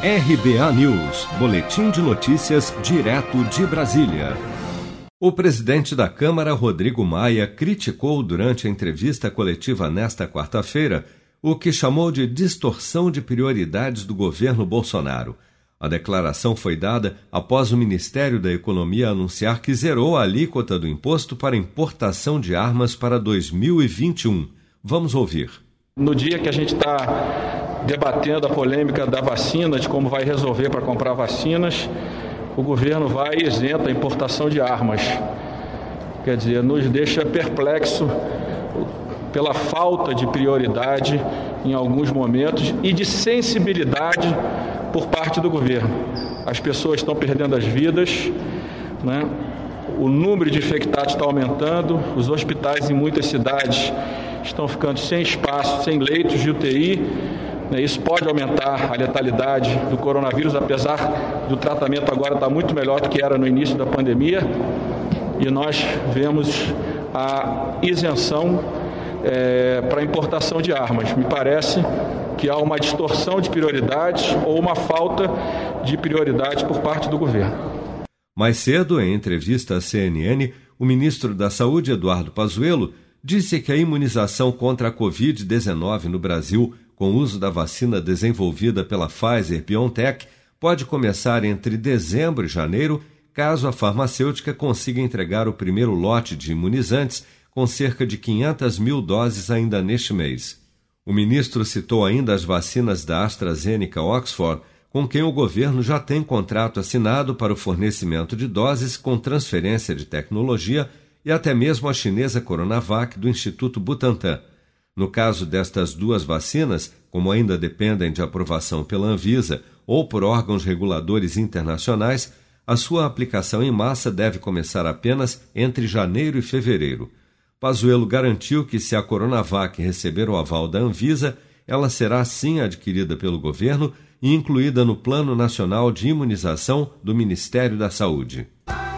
RBA News, Boletim de Notícias, direto de Brasília. O presidente da Câmara, Rodrigo Maia, criticou durante a entrevista coletiva nesta quarta-feira o que chamou de distorção de prioridades do governo Bolsonaro. A declaração foi dada após o Ministério da Economia anunciar que zerou a alíquota do imposto para importação de armas para 2021. Vamos ouvir. No dia que a gente está debatendo a polêmica da vacina, de como vai resolver para comprar vacinas, o governo vai isenta a importação de armas. Quer dizer, nos deixa perplexo pela falta de prioridade em alguns momentos e de sensibilidade por parte do governo. As pessoas estão perdendo as vidas, né? o número de infectados está aumentando, os hospitais em muitas cidades estão ficando sem espaço, sem leitos de UTI né, isso pode aumentar a letalidade do coronavírus, apesar do tratamento agora estar muito melhor do que era no início da pandemia. E nós vemos a isenção é, para importação de armas. Me parece que há uma distorção de prioridades ou uma falta de prioridade por parte do governo. Mais cedo, em entrevista à CNN, o ministro da Saúde, Eduardo Pazuello, disse que a imunização contra a Covid-19 no Brasil com o uso da vacina desenvolvida pela Pfizer BioNTech pode começar entre dezembro e janeiro, caso a farmacêutica consiga entregar o primeiro lote de imunizantes com cerca de 500 mil doses ainda neste mês. O ministro citou ainda as vacinas da AstraZeneca Oxford, com quem o governo já tem contrato assinado para o fornecimento de doses com transferência de tecnologia e até mesmo a chinesa Coronavac do Instituto Butantan. No caso destas duas vacinas, como ainda dependem de aprovação pela Anvisa ou por órgãos reguladores internacionais, a sua aplicação em massa deve começar apenas entre janeiro e fevereiro. Pazuello garantiu que se a Coronavac receber o aval da Anvisa, ela será sim adquirida pelo governo e incluída no Plano Nacional de Imunização do Ministério da Saúde.